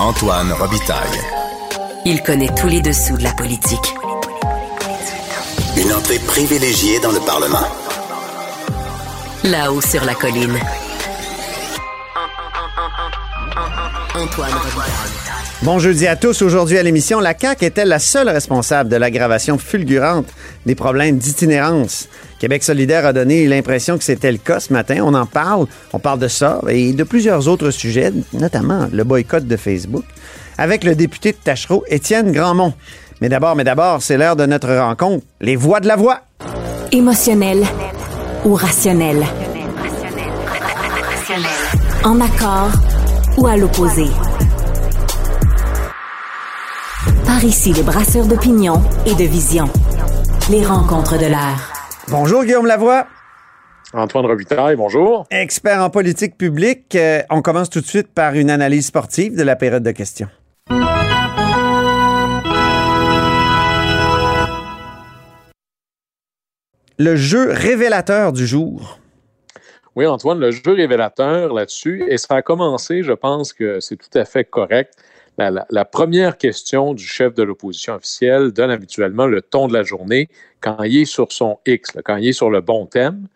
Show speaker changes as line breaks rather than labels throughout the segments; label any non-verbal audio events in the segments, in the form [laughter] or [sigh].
Antoine Robitaille.
Il connaît tous les dessous de la politique.
Une entrée privilégiée dans le Parlement.
Là-haut sur la colline. Antoine Robitaille.
Bon jeudi à tous. Aujourd'hui à l'émission, la CAQ est-elle la seule responsable de l'aggravation fulgurante des problèmes d'itinérance? Québec solidaire a donné l'impression que c'était le cas ce matin. On en parle. On parle de ça et de plusieurs autres sujets, notamment le boycott de Facebook, avec le député de Tachereau, Étienne Grandmont. Mais d'abord, mais d'abord, c'est l'heure de notre rencontre. Les voix de la voix.
Émotionnel ou rationnel? En accord ou à l'opposé? Par ici, les brasseurs d'opinion et de vision. Les rencontres de l'air.
Bonjour Guillaume Lavoie.
Antoine Robitaille, bonjour.
Expert en politique publique. Euh, on commence tout de suite par une analyse sportive de la période de questions. Le jeu révélateur du jour.
Oui, Antoine, le jeu révélateur là-dessus, et ça a commencé, je pense que c'est tout à fait correct. La, la- première question du chef de l'opposition officielle donne habituellement le ton de la journée quand il est sur son X, quand il est sur le bon thème.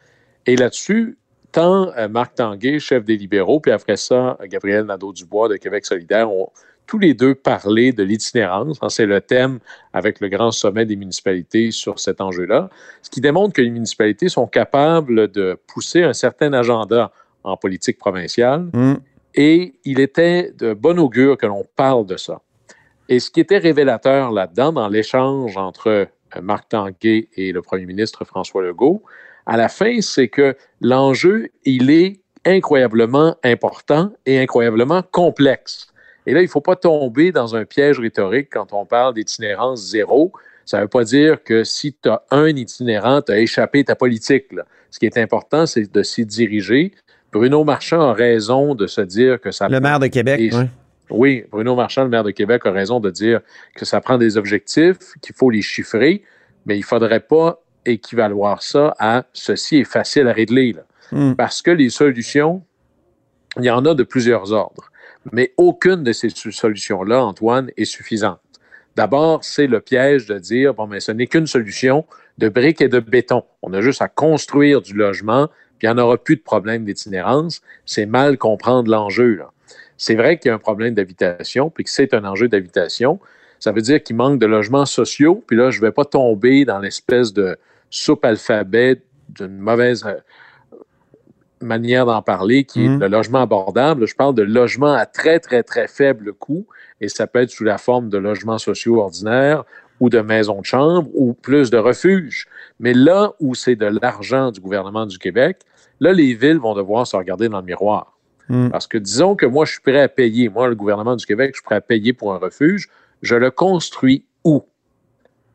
Et là-dessus, tant euh, Marc Tanguay, chef des libéraux, puis après ça, Gabriel Nadeau-Dubois de Québec solidaire ont tous les deux parlé de l'itinérance. hein, C'est le thème avec le grand sommet des municipalités sur cet enjeu-là, ce qui démontre que les municipalités sont capables de pousser un certain agenda en politique provinciale
Hmm.
Et il était de bon augure que l'on parle de ça. Et ce qui était révélateur là-dedans, dans l'échange entre euh, Marc Tanguay et le premier ministre François Legault, à la fin, c'est que l'enjeu, il est incroyablement important et incroyablement complexe. Et là, il ne faut pas tomber dans un piège rhétorique quand on parle d'itinérance zéro. Ça ne veut pas dire que si tu as un itinérant, tu as échappé ta politique. Ce qui est important, c'est de s'y diriger. Bruno Marchand a raison de se dire que ça
Le maire de Québec. Ouais.
oui, Bruno Marchand, le maire de Québec, a raison de dire que ça prend des objectifs, qu'il faut les chiffrer, mais il ne faudrait pas équivaloir ça à ceci est facile à régler. là.
Hmm.
Parce que les solutions, il y en a de plusieurs ordres. Mais aucune de ces solutions-là, Antoine, est suffisante. D'abord, c'est le piège de dire, bon, mais ce n'est qu'une solution de briques et de béton. On a juste à construire du logement, puis il n'y en aura plus de problème d'itinérance. C'est mal comprendre l'enjeu. C'est vrai qu'il y a un problème d'habitation, puis que c'est un enjeu d'habitation. Ça veut dire qu'il manque de logements sociaux, puis là, je ne vais pas tomber dans l'espèce de soupe alphabet d'une mauvaise euh, manière d'en parler, qui est
Mhm.
le logement abordable. Je parle de logement à très, très, très faible coût, et ça peut être sous la forme de logements sociaux ordinaires ou de maisons de chambre ou plus de refuges. Mais là où c'est de l'argent du gouvernement du Québec, là, les villes vont devoir se regarder dans le miroir.
Hmm.
Parce que disons que moi, je suis prêt à payer, moi, le gouvernement du Québec, je suis prêt à payer pour un refuge. Je le construis où?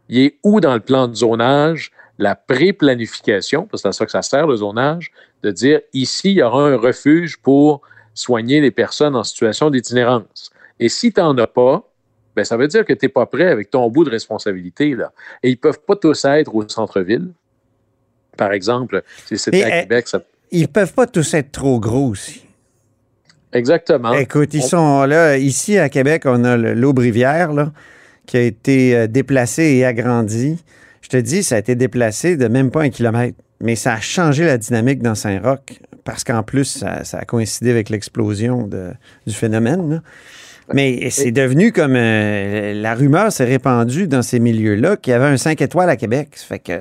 Il est où dans le plan de zonage la pré-planification, parce que c'est à ça que ça sert le zonage, de dire ici, il y aura un refuge pour soigner les personnes en situation d'itinérance. Et si tu n'en as pas, ben, ça veut dire que tu n'es pas prêt avec ton bout de responsabilité. Là. Et ils ne peuvent pas tous être au centre-ville. Par exemple, si c'était à
euh,
Québec, ça...
Ils peuvent pas tous être trop gros aussi.
Exactement.
Écoute, ils
On-
sont là. Ici, à Québec, on a l'Aube-Rivière, là, qui a été euh, déplacé et agrandi. Je te dis, ça a été déplacé de même pas un kilomètre. Mais ça a changé la dynamique dans Saint-Roch parce qu'en plus, ça, ça a coïncidé avec l'explosion du phénomène. là. Mais c'est devenu comme euh, la rumeur s'est répandue dans ces milieux-là qu'il y avait un 5 étoiles à Québec. Ça fait que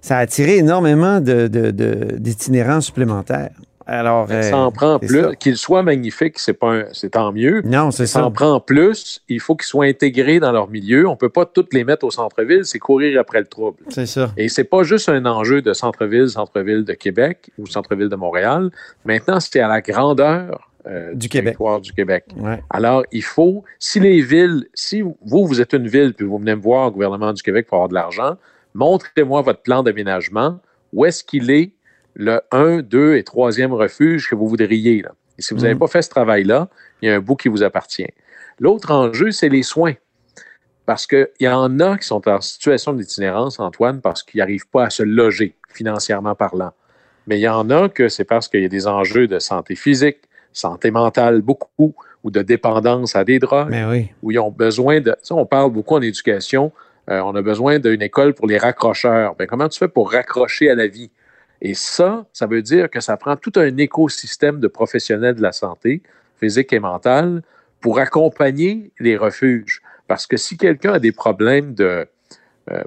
ça a attiré énormément de- de- de- d'itinérants supplémentaires. Alors, euh,
ça en prend plus. Qu'il soit magnifique, c'est pas un- c'est tant mieux.
Non, c'est
Ça
ça.
en prend plus. Il faut qu'ils soient intégrés dans leur milieu. On peut pas toutes les mettre au centre-ville, c'est courir après le trouble.
C'est ça.
Et c'est pas juste un enjeu de centre-ville, centre-ville de Québec ou centre-ville de Montréal. Maintenant, c'est à la grandeur euh,
Du Québec.
territoire du Québec.
Ouais.
Alors, il faut, si les villes, si vous, vous êtes une ville, puis vous venez me voir au gouvernement du Québec pour avoir de l'argent, montrez-moi votre plan d'aménagement. Où est-ce qu'il est le 1, 2 et 3e refuge que vous voudriez? Là? Et si vous n'avez
Mhm.
pas fait ce travail-là, il y a un bout qui vous appartient. L'autre enjeu, c'est les soins. Parce qu'il y en a qui sont en situation d'itinérance, Antoine, parce qu'ils n'arrivent pas à se loger, financièrement parlant. Mais il y en a que c'est parce qu'il y a des enjeux de santé physique, santé mentale beaucoup, ou de dépendance à des drogues,
Mais oui.
où ils ont besoin de. Ça, on parle beaucoup en éducation. euh, on a besoin d'une école pour les raccrocheurs. Ben, comment tu fais pour raccrocher à la vie? Et ça, ça veut dire que ça prend tout un écosystème de professionnels de la santé, physique et mentale, pour accompagner les refuges. Parce que si quelqu'un a des problèmes de, euh,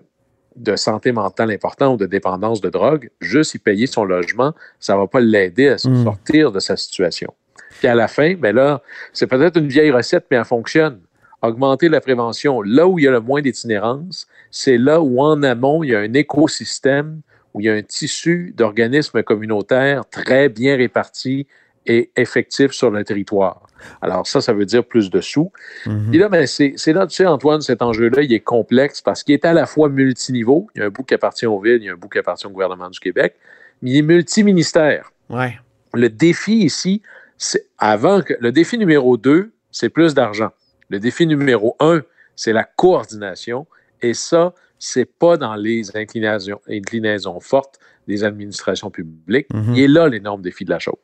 de santé mentale importants ou de dépendance de drogue, juste y payer son logement, ça ne va pas l'aider à se
Mm.
sortir de sa situation. Puis à la fin, ben là, c'est peut-être une vieille recette, mais elle fonctionne. Augmenter la prévention. Là où il y a le moins d'itinérance, c'est là où en amont, il y a un écosystème, où il y a un tissu d'organismes communautaires très bien répartis et effectifs sur le territoire. Alors ça, ça veut dire plus de sous.
Mhm.
Puis là, ben, c'est c'est là, tu sais, Antoine, cet enjeu-là, il est complexe parce qu'il est à la fois multiniveau. Il y a un bout qui appartient aux villes, il y a un bout qui appartient au gouvernement du Québec, mais il est multiministère.
Ouais.
Le défi ici, c'est avant que. Le défi numéro deux, c'est plus d'argent. Le défi numéro un, c'est la coordination. Et ça, c'est pas dans les inclinations, inclinaisons fortes des administrations publiques. Il est là l'énorme défi de la chose.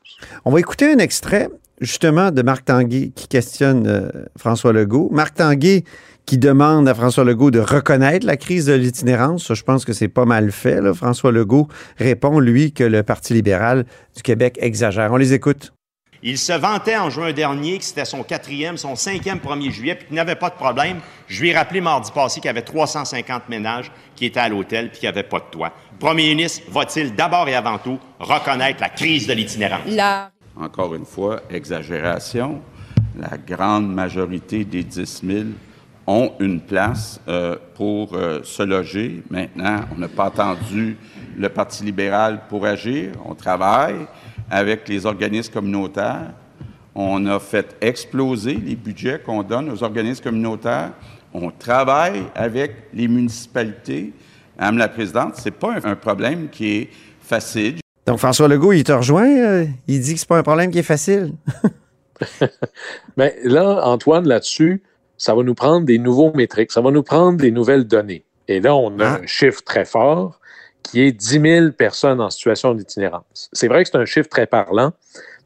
On va écouter un extrait, justement, de Marc Tanguay qui questionne euh, François Legault. Marc Tanguay qui demande à François Legault de reconnaître la crise de l'itinérance. Je pense que c'est pas mal fait. là. François Legault répond, lui, que le Parti libéral du Québec exagère. On les écoute.
Il se vantait en juin dernier que c'était son quatrième, son cinquième 1er juillet, puis qu'il n'avait pas de problème. Je lui ai rappelé mardi passé qu'il y avait 350 ménages qui étaient à l'hôtel puis qui n'avaient pas de toit. Premier ministre va-t-il d'abord et avant tout reconnaître la crise de l'itinérance?
La
Encore une fois, exagération. La grande majorité des 10 000 ont une place euh, pour euh, se loger. Maintenant, on n'a pas attendu le Parti libéral pour agir. On travaille avec les organismes communautaires. On a fait exploser les budgets qu'on donne aux organismes communautaires. On travaille avec les municipalités. Madame la Présidente, c'est pas un, un problème qui est facile.
Donc, François Legault, il te rejoint. euh, il dit que c'est pas un problème qui est facile.
Mais [laughs] là, Antoine, là-dessus, ça va nous prendre des nouveaux métriques, ça va nous prendre des nouvelles données. Et là, on a
Ah.
un chiffre très fort qui est 10 000 personnes en situation d'itinérance. C'est vrai que c'est un chiffre très parlant,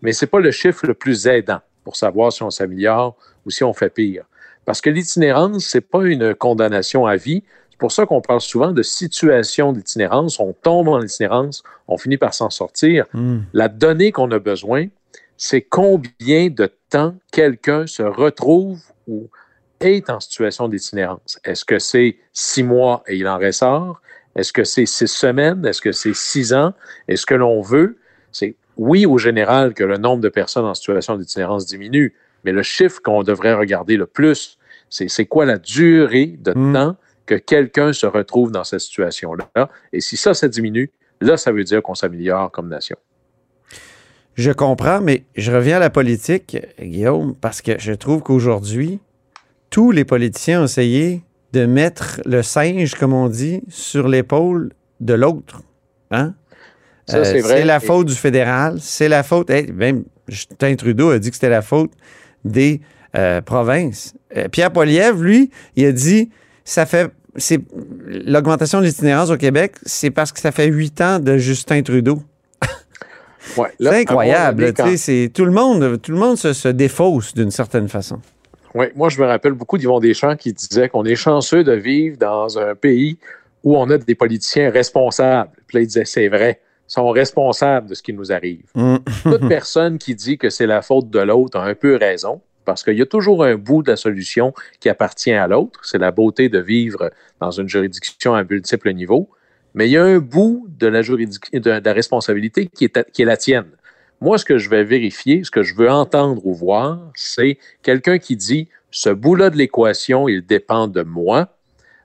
mais ce n'est pas le chiffre le plus aidant pour savoir si on s'améliore ou si on fait pire. Parce que l'itinérance, ce n'est pas une condamnation à vie. C'est pour ça qu'on parle souvent de situation d'itinérance. On tombe en itinérance, on finit par s'en sortir.
Hmm.
La donnée qu'on a besoin, c'est combien de temps quelqu'un se retrouve ou est en situation d'itinérance. Est-ce que c'est six mois et il en ressort? Est-ce que c'est six semaines? Est-ce que c'est six ans? Est-ce que l'on veut? C'est oui, au général, que le nombre de personnes en situation d'itinérance diminue, mais le chiffre qu'on devrait regarder le plus, c'est c'est quoi la durée de
Mm.
temps que quelqu'un se retrouve dans cette situation-là? Et si ça, ça diminue, là, ça veut dire qu'on s'améliore comme nation.
Je comprends, mais je reviens à la politique, Guillaume, parce que je trouve qu'aujourd'hui, tous les politiciens ont essayé de mettre le singe, comme on dit, sur l'épaule de l'autre. Hein? Euh. C'est la faute du fédéral, c'est la faute. hey, même Justin Trudeau a dit que c'était la faute des euh, provinces. Euh, Pierre Poilievre, lui, il a dit ça fait. c'est L'augmentation de l'itinérance au Québec, c'est parce que ça fait huit ans de Justin Trudeau. [laughs]
Ouais,
C'est incroyable.
à un moment donné,
tu sais, c'est- tout le monde, tout le monde se, se défausse d'une certaine façon.
Oui, moi, je me rappelle beaucoup d'Yvon Deschamps qui disait qu'on est chanceux de vivre dans un pays où on a des politiciens responsables. Puis là, il disait, c'est vrai, ils sont responsables de ce qui nous arrive.
Mm.
Toute [laughs] personne qui dit que c'est la faute de l'autre a un peu raison, parce qu'il y a toujours un bout de la solution qui appartient à l'autre. C'est la beauté de vivre dans une juridiction à multiples niveaux. Mais il y a un bout de la, de, de la responsabilité qui est, ta- qui est la tienne. Moi, ce que je vais vérifier, ce que je veux entendre ou voir, c'est quelqu'un qui dit ce bout-là de l'équation, il dépend de moi.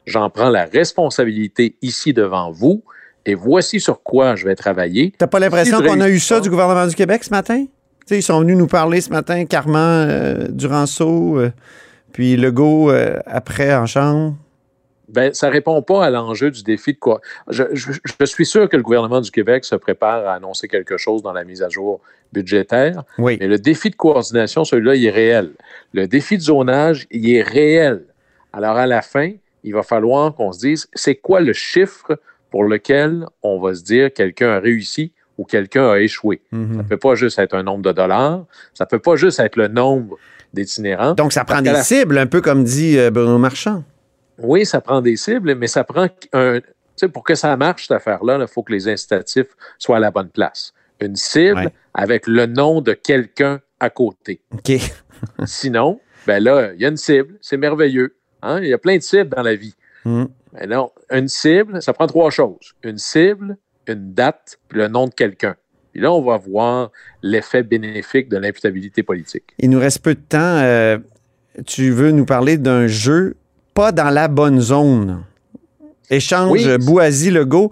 J'en prends la responsabilité ici devant vous et voici sur quoi je vais travailler.
T'as pas l'impression
Si
qu'on a eu ça du gouvernement du Québec ce matin? Ils sont venus nous parler ce matin, Carman, euh, Duranceau, euh, puis Legault euh, après en chambre.
Ben, ça répond pas à l'enjeu du défi de quoi. Je, je- je suis sûr que le gouvernement du Québec se prépare à annoncer quelque chose dans la mise à jour budgétaire,
Oui.
mais le défi de coordination, celui-là, il est réel. Le défi de zonage, il est réel. Alors, à la fin, il va falloir qu'on se dise, c'est quoi le chiffre pour lequel on va se dire quelqu'un a réussi où quelqu'un a échoué?
Mhm.
Ça ne peut pas juste être un nombre de dollars, ça ne peut pas juste être le nombre d'itinérants.
Donc, ça prend des
la-
cibles, un peu comme dit euh, Bruno Marchand.
Oui, ça prend des cibles, mais ça prend un. Tu sais, pour que ça marche, cette affaire-là, il faut que les incitatifs soient à la bonne place. Une cible
Ouais.
avec le nom de quelqu'un à côté.
OK. [laughs]
Sinon, ben là, il y a une cible, c'est merveilleux. hein. Il y a plein de cibles dans la vie. Mais non, une cible, ça prend trois choses. Une cible, une date, puis le nom de quelqu'un. Puis là, on va voir l'effet bénéfique de l'imputabilité politique.
Il nous reste peu de temps. Euh, tu veux nous parler d'un jeu pas dans la bonne zone. Échange
Oui.
Boisy-Legault.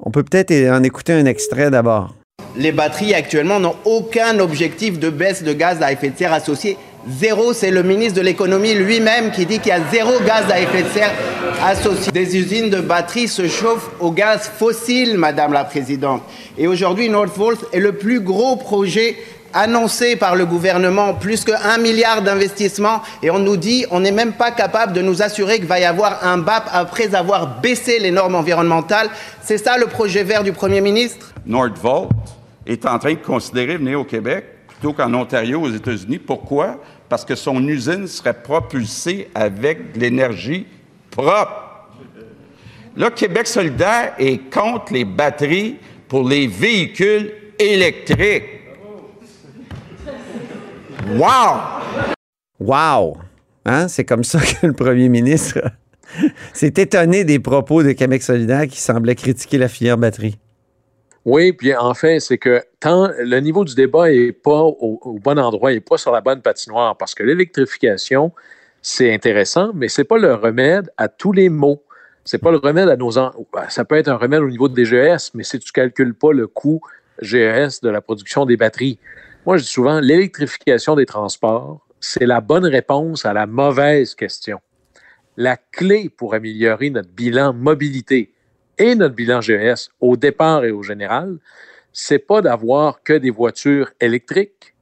On peut peut-être en écouter un extrait d'abord.
Les batteries actuellement n'ont aucun objectif de baisse de gaz à effet de serre associé. Zéro, c'est le ministre de l'économie lui-même qui dit qu'il y a zéro gaz à effet de serre associé. Des usines de batteries se chauffent au gaz fossile, Madame la Présidente. Et aujourd'hui, Northvolt est le plus gros projet annoncé par le gouvernement, plus que 1 milliard d'investissements. Et on nous dit, on n'est même pas capable de nous assurer qu'il va y avoir un BAP après avoir baissé les normes environnementales. C'est ça le projet vert du Premier ministre?
Nordvolt est en train de considérer venir au Québec plutôt qu'en Ontario, aux États-Unis. Pourquoi? Parce que son usine serait propulsée avec de l'énergie propre. Là, Québec solidaire est contre les batteries pour les véhicules électriques. Wow!
Wow! Hein? C'est comme ça [laughs] que le premier ministre [laughs] s'est étonné des propos de Québec solidaire qui semblait critiquer la filière batterie.
Oui, puis en fait, c'est que tant le niveau du débat n'est pas au, au bon endroit, il n'est pas sur la bonne patinoire, parce que l'électrification, c'est intéressant, mais c'est pas le remède à tous les maux. C'est pas le remède à nos... en- Ça peut être un remède au niveau des GES, mais si tu calcules pas le coût GES de la production des batteries. Moi, je dis souvent, l'électrification des transports, c'est la bonne réponse à la mauvaise question. La clé pour améliorer notre bilan mobilité et notre bilan GES au départ et au général, c'est pas d'avoir que des voitures électriques,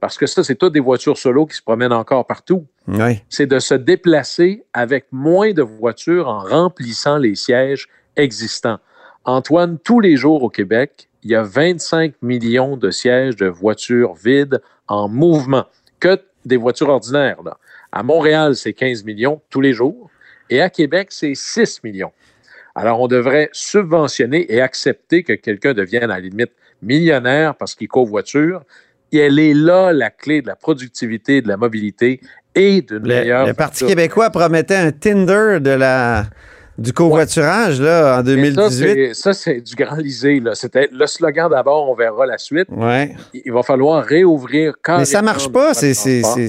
parce que ça, c'est toutes des voitures solo qui se promènent encore partout.
Oui.
C'est de se déplacer avec moins de voitures en remplissant les sièges existants. Antoine, tous les jours au Québec, il y a 25 millions de sièges de voitures vides en mouvement, que des voitures ordinaires. Là. À Montréal, c'est 15 millions tous les jours, et à Québec, c'est 6 millions. Alors, on devrait subventionner et accepter que quelqu'un devienne à la limite millionnaire parce qu'il covoiture. Et elle est là la clé de la productivité, de la mobilité et d'une
Le,
meilleure.
le Parti québécois promettait un Tinder de la, du covoiturage là, en
Mais ça,
2018.
c'est- Ça, c'est du grand lisé. là. C'était le slogan d'abord, on verra la suite.
Ouais.
Il va falloir réouvrir quand
Mais ça marche pas, ces, ces, ces,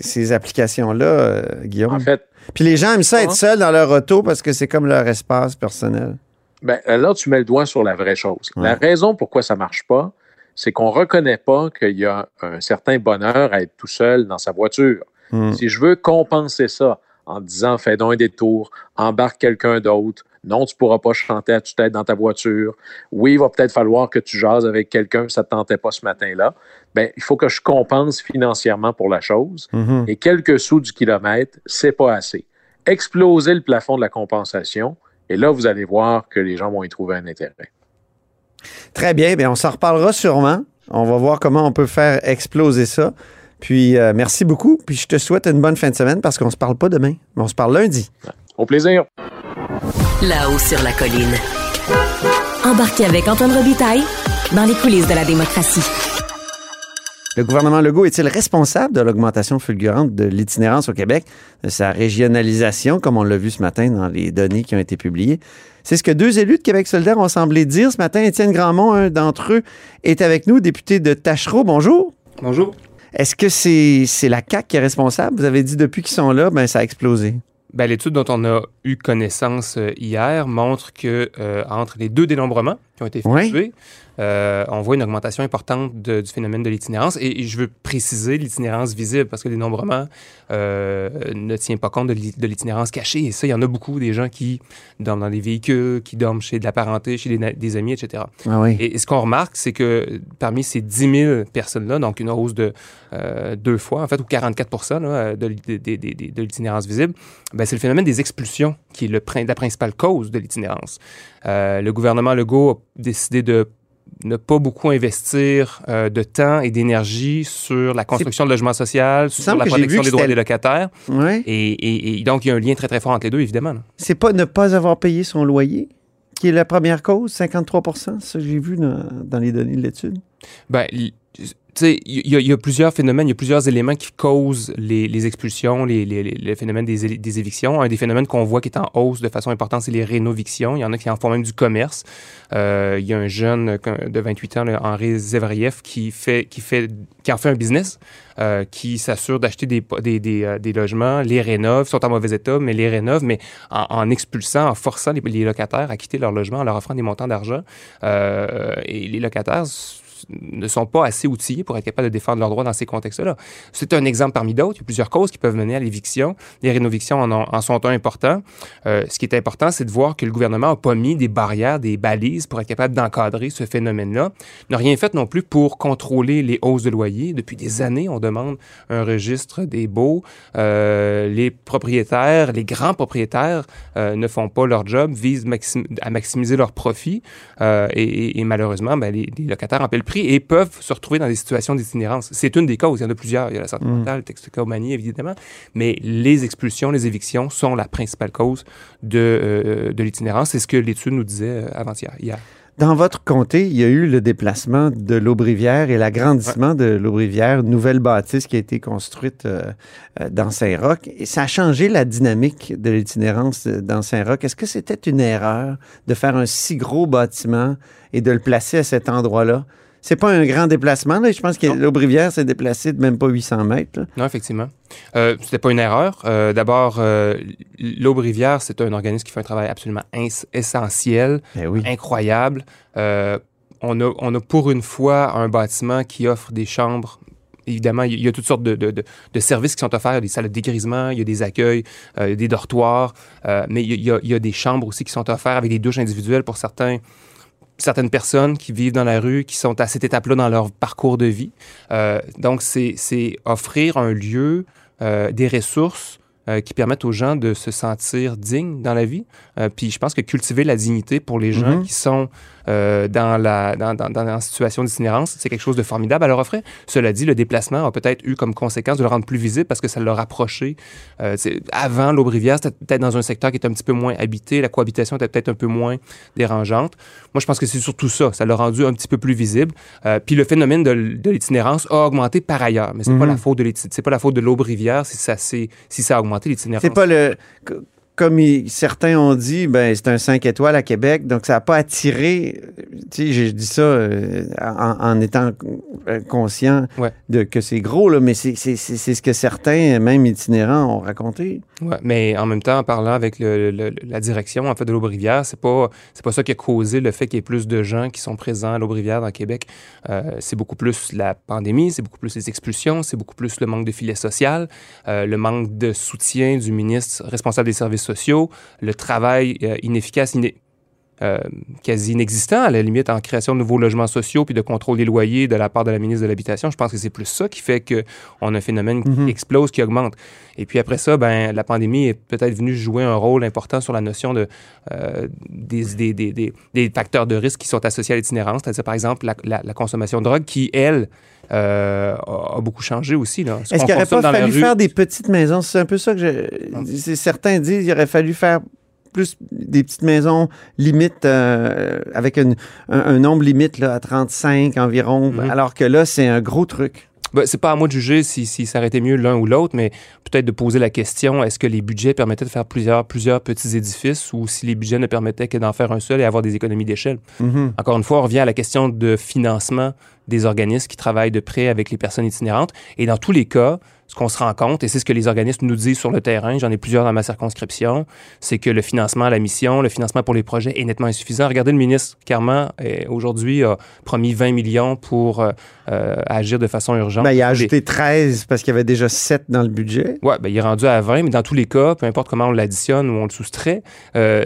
ces- applications-là, euh, Guillaume.
En fait,
Puis les gens aiment ça être seuls dans leur auto parce que c'est comme leur espace personnel.
Ben, là, tu mets le doigt sur la vraie chose.
Ouais.
La raison pourquoi ça marche pas, c'est qu'on reconnaît pas qu'il y a un certain bonheur à être tout seul dans sa voiture.
Hmm.
Si je veux compenser ça en disant fais donc un détour, embarque quelqu'un d'autre, non, tu pourras pas chanter à tue-tête dans ta voiture. Oui, il va peut-être falloir que tu jases avec quelqu'un, ça ne te tentait pas ce matin-là. Ben, il faut que je compense financièrement pour la chose.
Mhm.
Et quelques sous du kilomètre, c'est pas assez. Explosez le plafond de la compensation, et là, vous allez voir que les gens vont y trouver un intérêt.
Très bien, bien, on s'en reparlera sûrement. On va voir comment on peut faire exploser ça. Puis euh, merci beaucoup. Puis je te souhaite une bonne fin de semaine parce qu'on se parle pas demain, mais on se parle lundi.
Au plaisir.
Là-haut sur la colline.
Embarquez avec Antoine Robitaille dans les coulisses de la démocratie.
Le gouvernement Legault est-il responsable de l'augmentation fulgurante de l'itinérance au Québec, de sa régionalisation, comme on l'a vu ce matin dans les données qui ont été publiées? C'est ce que deux élus de Québec solidaire ont semblé dire ce matin. Étienne Grandmont, un d'entre eux, est avec nous, député de Tachereau. Bonjour.
Bonjour.
Est-ce que c'est c'est la CAQ qui est responsable? Vous avez dit depuis qu'ils sont là, ben, ça a explosé.
Ben, L'étude dont on a eu connaissance euh, hier montre que euh, entre les deux dénombrements qui ont été effectués, euh, on voit une augmentation importante de- du phénomène de l'itinérance. Et, et je veux préciser l'itinérance visible parce que le dénombrement euh, ne tient pas compte de l'i- de l'itinérance cachée. Et ça, il y en a beaucoup des gens qui dorment dans des véhicules, qui dorment chez de la parenté, chez des, amis, etc.
Ah oui.
Et, et ce qu'on remarque, c'est que parmi ces 10 000 personnes-là, donc une hausse de euh, deux fois, en fait, ou 44 là, de, l'i- de- de- de- de l'itinérance visible, ben, c'est le phénomène des expulsions qui est le, la principale cause de l'itinérance. Euh, le gouvernement Legault a décidé de ne pas beaucoup investir euh, de temps et d'énergie sur la construction de logements sociaux, sur la protection des droits des locataires.
Ouais.
Et, et- et donc, il y a un lien très, très fort entre les deux, évidemment.
C'est pas ne pas avoir payé son loyer qui est la première cause, 53 ça j'ai vu dans, dans les données de l'étude?
Ben, il- y, a- plusieurs phénomènes, il y a plusieurs éléments qui causent les, expulsions, les, les, les- le phénomène des, évictions. Un des phénomènes qu'on voit qui est en hausse de façon importante, c'est les rénovictions. Il y en a qui en font même du commerce. Euh, il y a un jeune de 28 ans, Henri Zevriev, qui fait, qui fait, qui en fait un business, euh, qui s'assure d'acheter des, euh, logements, les rénove, sont en mauvais état, mais les rénove, mais en, expulsant, en forçant les, locataires à quitter leur logement, en leur offrant des montants d'argent. Et les locataires ne sont pas assez outillés pour être capables de défendre leurs droits dans ces contextes-là. C'est un exemple parmi d'autres. Il y a plusieurs causes qui peuvent mener à l'éviction. Les rénovictions en, ont- en sont un important. Euh, ce qui est important, c'est de voir que le gouvernement n'a pas mis des barrières, des balises pour être capable d'encadrer ce phénomène-là. N'a rien fait non plus pour contrôler les hausses de loyer. Depuis des années, on demande un registre des baux. Euh, les propriétaires, les grands propriétaires euh, ne font pas leur job, visent à maximiser leurs profits. Et malheureusement, ben, les, les locataires en paient le prix et peuvent se retrouver dans des situations d'itinérance. C'est une des causes. Il y en a plusieurs. Il y a la santé mentale, le toxicomanie, évidemment. Mais les expulsions, les évictions sont la principale cause de, euh, de l'itinérance. C'est ce que l'étude nous disait euh, avant-hier, hier.
Dans votre comté, il y a eu le déplacement de l'Aubrivière et l'agrandissement de l'Aubrivière, nouvelle bâtisse qui a été construite euh, dans Saint-Roch. Et ça a changé la dynamique de l'itinérance dans Saint-Roch. Est-ce que c'était une erreur de faire un si gros bâtiment et de le placer à cet endroit-là? C'est pas un grand déplacement. Là. Je pense que l'Aubrivière s'est déplacée de même pas 800 mètres. là.
Non, effectivement. Euh, C'était pas une erreur. Euh, D'abord, euh, l'Aube-Rivière, c'est un organisme qui fait un travail absolument essentiel,
Ben oui.
incroyable. Euh, on, a, on a pour une fois un bâtiment qui offre des chambres. Évidemment, il y a toutes sortes de, de- de- de services qui sont offerts. Il y a des salles de dégrisement, il y a des accueils, euh, il y a des dortoirs, euh, mais y a- il y a des chambres aussi qui sont offertes avec des douches individuelles pour certains, certaines personnes qui vivent dans la rue, qui sont à cette étape-là dans leur parcours de vie. Euh, donc, c'est offrir un lieu, euh, des ressources euh, qui permettent aux gens de se sentir dignes dans la vie. Puis je pense que cultiver la dignité pour les gens
Mhm.
qui sont euh, dans, la, dans, dans, dans la situation d'itinérance, c'est quelque chose de formidable à leur offrir. Cela dit, le déplacement a peut-être eu comme conséquence de le rendre plus visible parce que ça l'a rapproché. Euh, avant, l'Aubrivière, c'était peut-être dans un secteur qui était un petit peu moins habité, la cohabitation était peut-être un peu moins dérangeante. Moi, je pense que c'est surtout ça. Ça l'a rendu un petit peu plus visible. Euh, puis le phénomène de, l'itinérance a augmenté par ailleurs. Mais c'est pas
Mhm.
la faute de c'est pas la faute de l'Aubrivière si ça, si ça a augmenté l'itinérance.
C'est pas le. Comme il- certains ont dit, ben, c'est un 5 étoiles à Québec, donc ça n'a pas attiré. Tu sais, j'ai dit ça euh, en, en étant euh, conscient
Ouais.
de que c'est gros, là, mais c'est ce que certains, même itinérants, ont raconté.
Mais en même temps, en parlant avec le- la direction en fait de l'Aubrivière, c'est pas c'est pas ça qui a causé le fait qu'il y ait plus de gens qui sont présents à l'Aubrivière dans Québec. Euh, c'est beaucoup plus la pandémie, c'est beaucoup plus les expulsions, c'est beaucoup plus le manque de filet social, euh, le manque de soutien du ministre responsable des services sociaux, le travail euh, inefficace, iné- euh, quasi inexistant, à la limite, en création de nouveaux logements sociaux puis de contrôle des loyers de la part de la ministre de l'Habitation. Je pense que c'est plus ça qui fait qu'on a un phénomène qui explose, qui augmente. Et puis après ça, ben, la pandémie est peut-être venue jouer un rôle important sur la notion de, euh, des, des, des, des, des facteurs de risque qui sont associés à l'itinérance, c'est-à-dire par exemple la, la- la consommation de drogue qui, elle, euh, a, a beaucoup changé aussi.
Est-ce qu'il n'aurait pas fallu
rue-
faire des petites maisons? C'est un peu ça que je. c'est- Certains disent qu'il aurait fallu faire plus des petites maisons limite euh, avec une- un, un nombre limite là, à 35 environ,
Mhm.
alors que là, c'est un gros truc.
Ben, c'est pas à moi de juger si, si ça aurait été mieux l'un ou l'autre, mais peut-être de poser la question est-ce que les budgets permettaient de faire plusieurs, plusieurs petits édifices ou si les budgets ne permettaient que d'en faire un seul et avoir des économies d'échelle?
Mhm.
Encore une fois, on revient à la question de financement des organismes qui travaillent de près avec les personnes itinérantes. Et dans tous les cas, ce qu'on se rend compte, et c'est ce que les organismes nous disent sur le terrain, j'en ai plusieurs dans ma circonscription, c'est que le financement à la mission, le financement pour les projets est nettement insuffisant. Regardez, le ministre Carman, euh, aujourd'hui, a promis 20 millions pour euh, euh, agir de façon urgente.
Ben, il a ajouté 13 parce qu'il y avait déjà 7 dans le budget.
Ouais, ben, il est rendu à 20, mais dans tous les cas, peu importe comment on l'additionne ou on le soustrait, euh,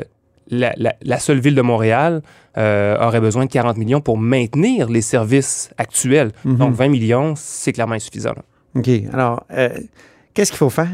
la, la- la seule ville de Montréal euh, aurait besoin de 40 millions pour maintenir les services actuels.
Mhm.
Donc 20 millions, c'est clairement insuffisant. là.
OK. Alors, euh, qu'est-ce qu'il faut faire?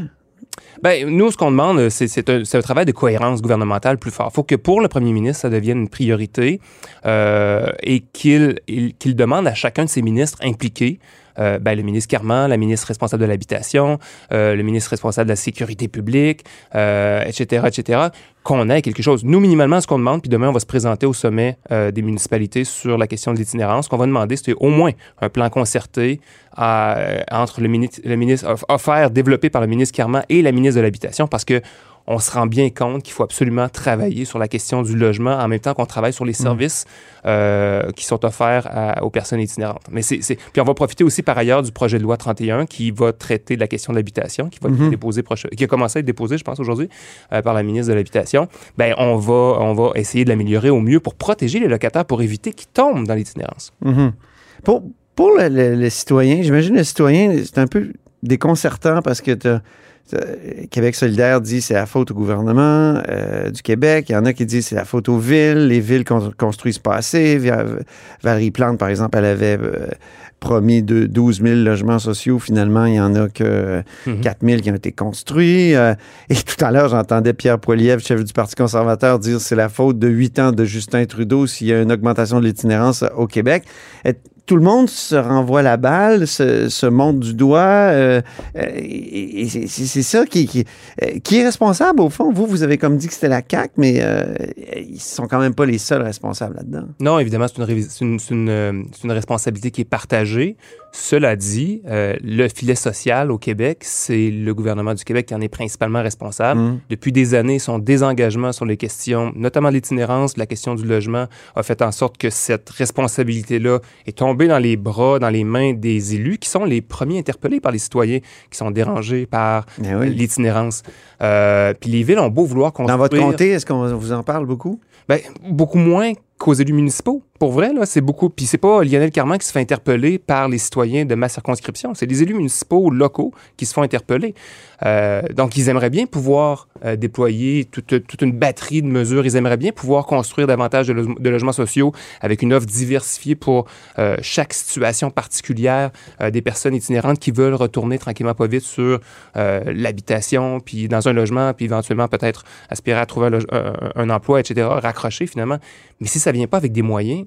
Ben, nous, ce qu'on demande, c'est, c'est, un, travail de cohérence gouvernementale plus fort. Il faut que pour le premier ministre, ça devienne une priorité euh, et qu'il, il- qu'il demande à chacun de ses ministres impliqués euh, ben, le ministre Carman, la ministre responsable de l'habitation, euh, le ministre responsable de la sécurité publique, euh, etc., etc., qu'on ait quelque chose. Nous, minimalement, ce qu'on demande, puis demain, on va se présenter au sommet des municipalités sur la question de l'itinérance. Ce qu'on va demander, c'est au moins un plan concerté entre le, le ministre off- offert, développé par le ministre Carman et la ministre de l'Habitation, parce que on se rend bien compte qu'il faut absolument travailler sur la question du logement en même temps qu'on travaille sur les services euh, qui sont offerts à- aux personnes itinérantes. Mais c'est, Puis on va profiter aussi par ailleurs du projet de loi 31 qui va traiter de la question de l'habitation, qui va être
Mhm.
déposé proche- qui a commencé à être déposé, je pense, aujourd'hui, euh, par la ministre de l'Habitation. Ben, on va, on va essayer de l'améliorer au mieux pour protéger les locataires, pour éviter qu'ils tombent dans l'itinérance.
Mhm. Pour, pour le, le- le citoyen, j'imagine le citoyen, c'est un peu déconcertant parce que t'as- t'as- Québec solidaire dit c'est la faute au gouvernement euh, du Québec. Il y en a qui disent c'est la faute aux villes. Les villes con- construisent pas assez. Valérie Plante, par exemple, elle avait euh, promis de 12 000 logements sociaux. Finalement, il y en a que
Mhm.
4 000 qui ont été construits. Euh, et tout à l'heure, j'entendais Pierre Poilievre, chef du Parti conservateur, dire c'est la faute de 8 ans de Justin Trudeau s'il y a une augmentation de l'itinérance au Québec. Et tout le monde se renvoie la balle, se, se monte du doigt. euh, euh, c'est ça qui, qui, euh, qui est responsable, au fond. Vous, vous avez comme dit que c'était la CAQ, mais euh, ils sont quand même pas les seuls responsables là-dedans.
Non, évidemment, c'est une, une, une responsabilité qui est partagée. Cela dit, euh, le filet social au Québec, c'est le gouvernement du Québec qui en est principalement responsable.
Mm.
Depuis des années, son désengagement sur les questions, notamment l'itinérance, la question du logement, a fait en sorte que cette responsabilité-là est tombée dans les bras, dans les mains des élus, qui sont les premiers interpellés par les citoyens, qui sont dérangés par
oui.
l'itinérance. Euh, puis les villes ont beau vouloir construire...
Dans votre comté, est-ce qu'on vous en parle beaucoup?
Ben, beaucoup moins qu'aux élus municipaux. Pour vrai, c'est beaucoup. Puis c'est pas Lionel Carman qui se fait interpeller par les citoyens de ma circonscription. C'est les élus municipaux locaux qui se font interpeller. Euh, donc, ils aimeraient bien pouvoir euh, déployer toute, une batterie de mesures. Ils aimeraient bien pouvoir construire davantage de, lo- de logements sociaux avec une offre diversifiée pour euh, chaque situation particulière des personnes itinérantes qui veulent retourner tranquillement pas vite sur l'habitation, puis dans un logement, puis éventuellement peut-être aspirer à trouver un- un emploi, etc., raccrocher finalement. Mais si ça vient pas avec des moyens,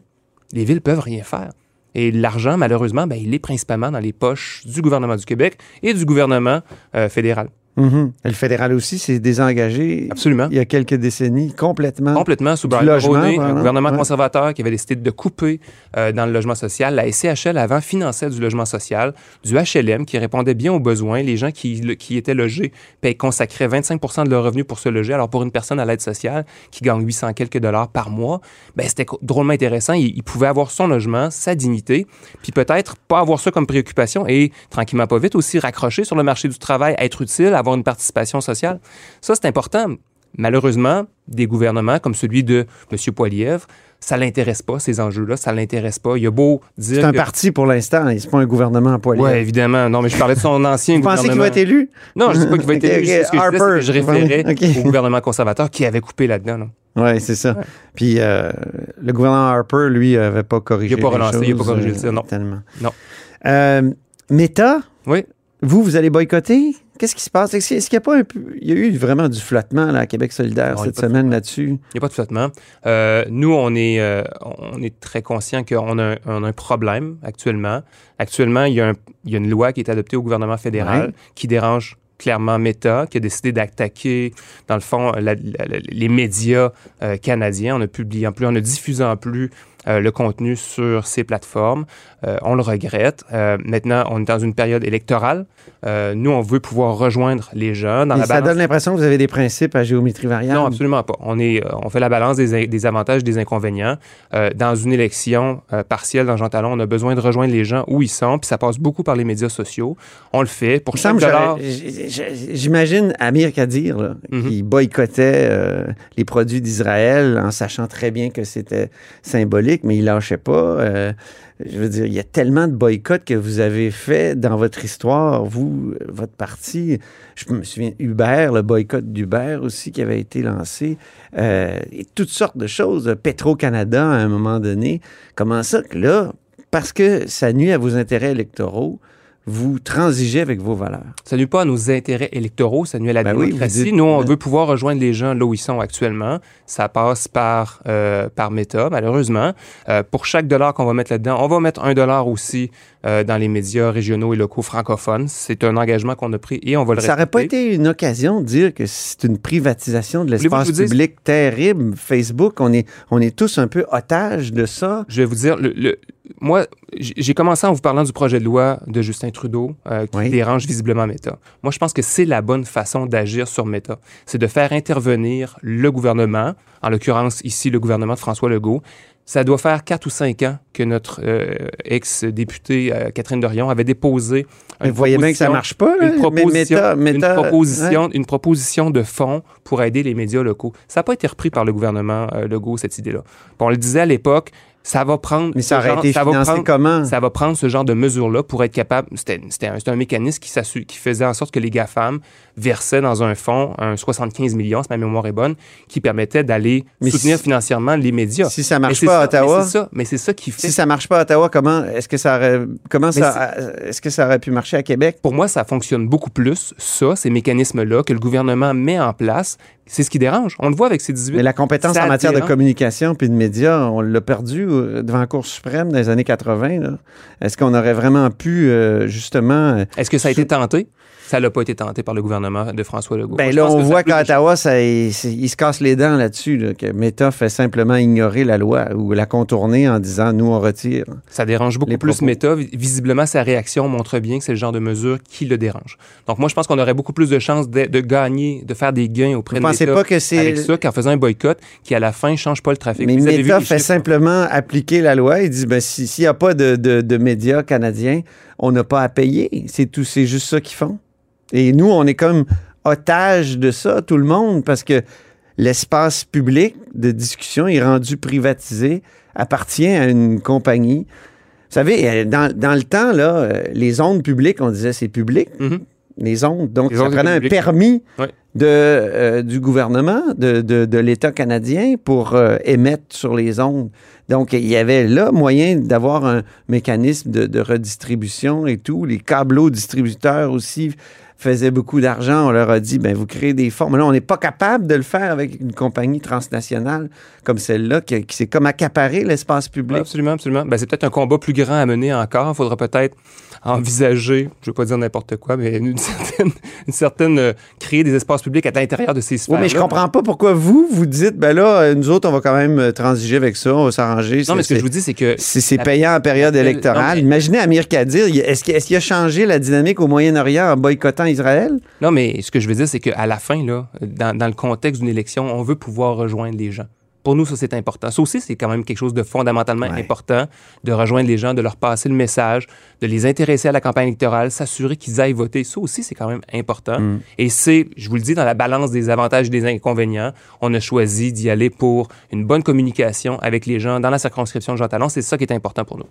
les villes peuvent rien faire. Et l'argent, malheureusement, ben, il est principalement dans les poches du gouvernement du Québec et du gouvernement euh, fédéral.
Mhm. Le fédéral aussi s'est désengagé
Absolument.
il y a quelques décennies complètement.
Complètement sous Brian Mulroney, un
vraiment,
gouvernement
ouais.
conservateur qui avait décidé de couper euh, dans le logement social. La SCHL avant finançait du logement social, du HLM qui répondait bien aux besoins. Les gens qui, le- qui étaient logés paient, consacraient 25% de leur revenu pour se loger. Alors pour une personne à l'aide sociale qui gagne 800 quelques dollars par mois, ben, c'était drôlement intéressant. Il, il pouvait avoir son logement, sa dignité, puis peut-être pas avoir ça comme préoccupation et tranquillement pas vite aussi raccrocher sur le marché du travail, être utile, avoir une participation sociale. Ça, c'est important. Malheureusement, des gouvernements comme celui de M. Poilievre, ça l'intéresse pas, ces enjeux-là, ça l'intéresse pas. Il a beau dire
C'est un
que-
parti pour l'instant, et c'est pas un gouvernement à poil.
Oui, évidemment. Non, mais je parlais de son ancien [laughs]
Vous pensez
gouvernement.
qu'il va être élu?
Non, je ne dis pas qu'il va [laughs] être élu. que je
Harper.
je référais [laughs] au gouvernement conservateur qui avait coupé là-dedans. là.
Oui, c'est ça. Puis euh, le gouvernement Harper, lui, n'avait pas corrigé.
Il a pas relancé, il a pas corrigé
euh,
le tir, non.
Tellement.
Non.
Euh, Meta,
Oui.
vous, vous allez boycotter? Qu'est-ce qui se passe? Est-ce qu'il est-ce qu'il y a pas un peu. Il y a eu vraiment du flottement là, à Québec solidaire
Non,
cette semaine là-dessus?
Il n'y a pas de flottement. Euh, nous, on est, euh, on est très conscient qu'on a, un- on a un problème actuellement. Actuellement, il y, a un- il y a une loi qui est adoptée au gouvernement fédéral
Ouais.
qui dérange clairement Meta, qui a décidé d'attaquer, dans le fond, la- la- la- les médias euh, canadiens, en ne publiant plus, en ne diffusant plus euh, le contenu sur ces plateformes. Euh, on le regrette. Euh, maintenant, on est dans une période électorale. Nous, on veut pouvoir rejoindre les jeunes. Dans la
ça
balance-
donne l'impression que vous avez des principes à géométrie variable.
non, absolument pas. On, est, on fait la balance des, des avantages des inconvénients. Dans une élection partielle dans Jean Talon, on a besoin de rejoindre les gens où ils sont, puis ça passe beaucoup par les médias sociaux. On le fait. Pour chaque dollar...
J'imagine Amir Kadir, là,
Mhm.
qui boycottait les produits d'Israël en sachant très bien que c'était symbolique, mais il lâchait pas. Euh, je veux dire, il y a tellement de boycotts que vous avez fait dans votre histoire, vous, votre parti. Je me souviens, Uber, le boycott d'Uber aussi qui avait été lancé, euh, et toutes sortes de choses. Petro-Canada, à un moment donné. Comment ça que là, parce que ça nuit à vos intérêts électoraux, vous transigez avec vos valeurs.
Ça nuit pas à nos intérêts électoraux, ça nuit à la
Ben oui,
démocratie.
dites-
Nous, on
ben-
veut pouvoir rejoindre les gens là où ils sont actuellement. Ça passe par, euh, par Meta, malheureusement. Euh, pour chaque dollar qu'on va mettre là-dedans, on va mettre un dollar aussi euh, dans les médias régionaux et locaux francophones. C'est un engagement qu'on a pris et on va le
Ça n'aurait pas été une occasion de dire que c'est une privatisation de l'espace public terrible? Facebook, on est, on est tous un peu otages de ça.
Je vais vous dire, le, le- moi, j'ai commencé en vous parlant du projet de loi de Justin Trudeau euh, qui
Oui.
dérange visiblement Meta. Moi, je pense que c'est la bonne façon d'agir sur Meta. C'est de faire intervenir le gouvernement, en l'occurrence ici le gouvernement de François Legault. Ça doit faire quatre ou cinq ans que notre euh, ex-députée euh, Catherine Dorion avait déposé
Mais
une
vous voyez bien que ça marche pas. là.
une proposition, une, proposition,
ouais.
une proposition de fonds pour aider les médias locaux. Ça n'a pas été repris par le gouvernement Legault, cette idée-là. On le disait à l'époque, ça va prendre...
Mais ça
ce
aurait
genre-
été
ça va
financé
prendre-
comment?
Ça va prendre ce genre de mesures-là pour être capable... C'était un, mécanisme qui, qui faisait en sorte que les GAFAM versaient dans un fonds un 75 millions, si ma mémoire est bonne, qui permettait d'aller soutenir
si-
financièrement les médias.
Si ça marche pas à Ottawa,
Mais c'est ça, mais c'est ça qui fait...
si ça marche pas à Ottawa, comment est-ce que ça aurait, comment
Mais
ça, est-ce que ça aurait pu marcher à Québec?
Pour moi, ça fonctionne beaucoup plus, ça, ces mécanismes-là que le gouvernement met en place. C'est ce qui dérange. On le voit avec ces 18.
Mais la compétence en matière de communication puis de médias, on l'a perdu euh, devant la Cour suprême dans les années 80. là. Est-ce qu'on aurait vraiment pu, euh, justement... euh,
Est-ce que ça a été tenté? Ça n'a pas été tenté par le gouvernement de François Legault.
Ben
Moi,
là, on voit qu'à Ottawa, ça, il, se casse les dents là-dessus, là, que Meta fait simplement ignorer la loi ou la contourner en disant nous on retire.
Ça dérange beaucoup
les
plus
propos.
Meta. Vi- Visiblement, sa réaction montre bien que c'est le genre de mesure qui le dérange. Donc, moi, je pense qu'on aurait beaucoup plus de chances de, de gagner, de faire des gains auprès
Vous
de Meta
pas que c'est-
avec ça qu'en faisant un boycott qui, à la fin, change pas le trafic.
Mais
Vous
Meta fait simplement appliquer la loi. Il dit ben, si- s'il n'y a pas de, de- de médias canadiens, on n'a pas à payer. C'est tout, c'est juste ça qu'ils font. Et nous, on est comme otages de ça, tout le monde, parce que l'espace public de discussion est rendu privatisé, appartient à une compagnie. Vous savez, euh, dans, dans le temps, là, euh, les ondes publiques, on disait c'est public,
Mhm.
les ondes. Donc,
Les
ça
ondes
prenait un permis
Ouais.
de, euh, du gouvernement, de, de- de l'État canadien pour euh, émettre sur les ondes. Donc, il y avait là moyen d'avoir un mécanisme de, de redistribution et tout. Les câbleaux distributeurs aussi faisaient beaucoup d'argent. On leur a dit, ben vous créez des fonds. Mais là, on n'est pas capable de le faire avec une compagnie transnationale comme celle-là qui, s'est comme accaparé l'espace public.
Absolument, absolument. Ben, c'est peut-être un combat plus grand à mener encore. Il faudra peut-être envisager, je ne veux pas dire n'importe quoi, mais une [laughs] certaine, une certaine euh, créer des espaces publics à l'intérieur de ces sphères.
Oui, mais je comprends pas pourquoi vous, vous dites, ben là, euh, nous autres, on va quand même euh, transiger avec ça, on va s'arranger.
Non, mais ce que je vous dis, c'est que
C'est payant en période électorale.
non, mais-
Imaginez Amir Kadir, est-ce qu'il est-ce qu'il a changé la dynamique au Moyen-Orient en boycottant Israël?
Non, mais ce que je veux dire, c'est qu'à la fin, là, dans, dans le contexte d'une élection, on veut pouvoir rejoindre les gens. Pour nous, ça, c'est important. Ça aussi, c'est quand même quelque chose de fondamentalement
Ouais.
important, de rejoindre les gens, de leur passer le message, de les intéresser à la campagne électorale, s'assurer qu'ils aillent voter. Ça aussi, c'est quand même important.
Mm.
Et c'est, je vous le dis, dans la balance des avantages et des inconvénients, on a choisi d'y aller pour une bonne communication avec les gens dans la circonscription de Jean Talon. C'est ça qui est important pour nous.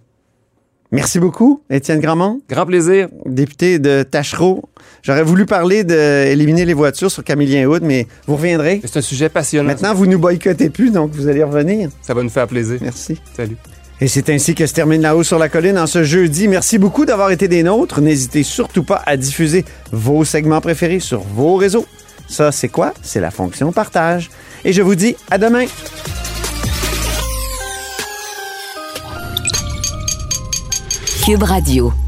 Merci beaucoup, Étienne Grandmont,
Grand plaisir.
député de Tachereau. J'aurais voulu parler d'éliminer les voitures sur Camillien Hood, mais vous reviendrez.
C'est un sujet passionnant.
Maintenant, vous nous boycottez plus, donc vous allez revenir.
Ça va nous faire plaisir.
Merci.
Salut.
Et c'est ainsi que se termine La Haut sur la Colline en ce jeudi. Merci beaucoup d'avoir été des nôtres. N'hésitez surtout pas à diffuser vos segments préférés sur vos réseaux. Ça, c'est quoi? C'est la fonction partage. Et je vous dis à demain.
Cube Radio.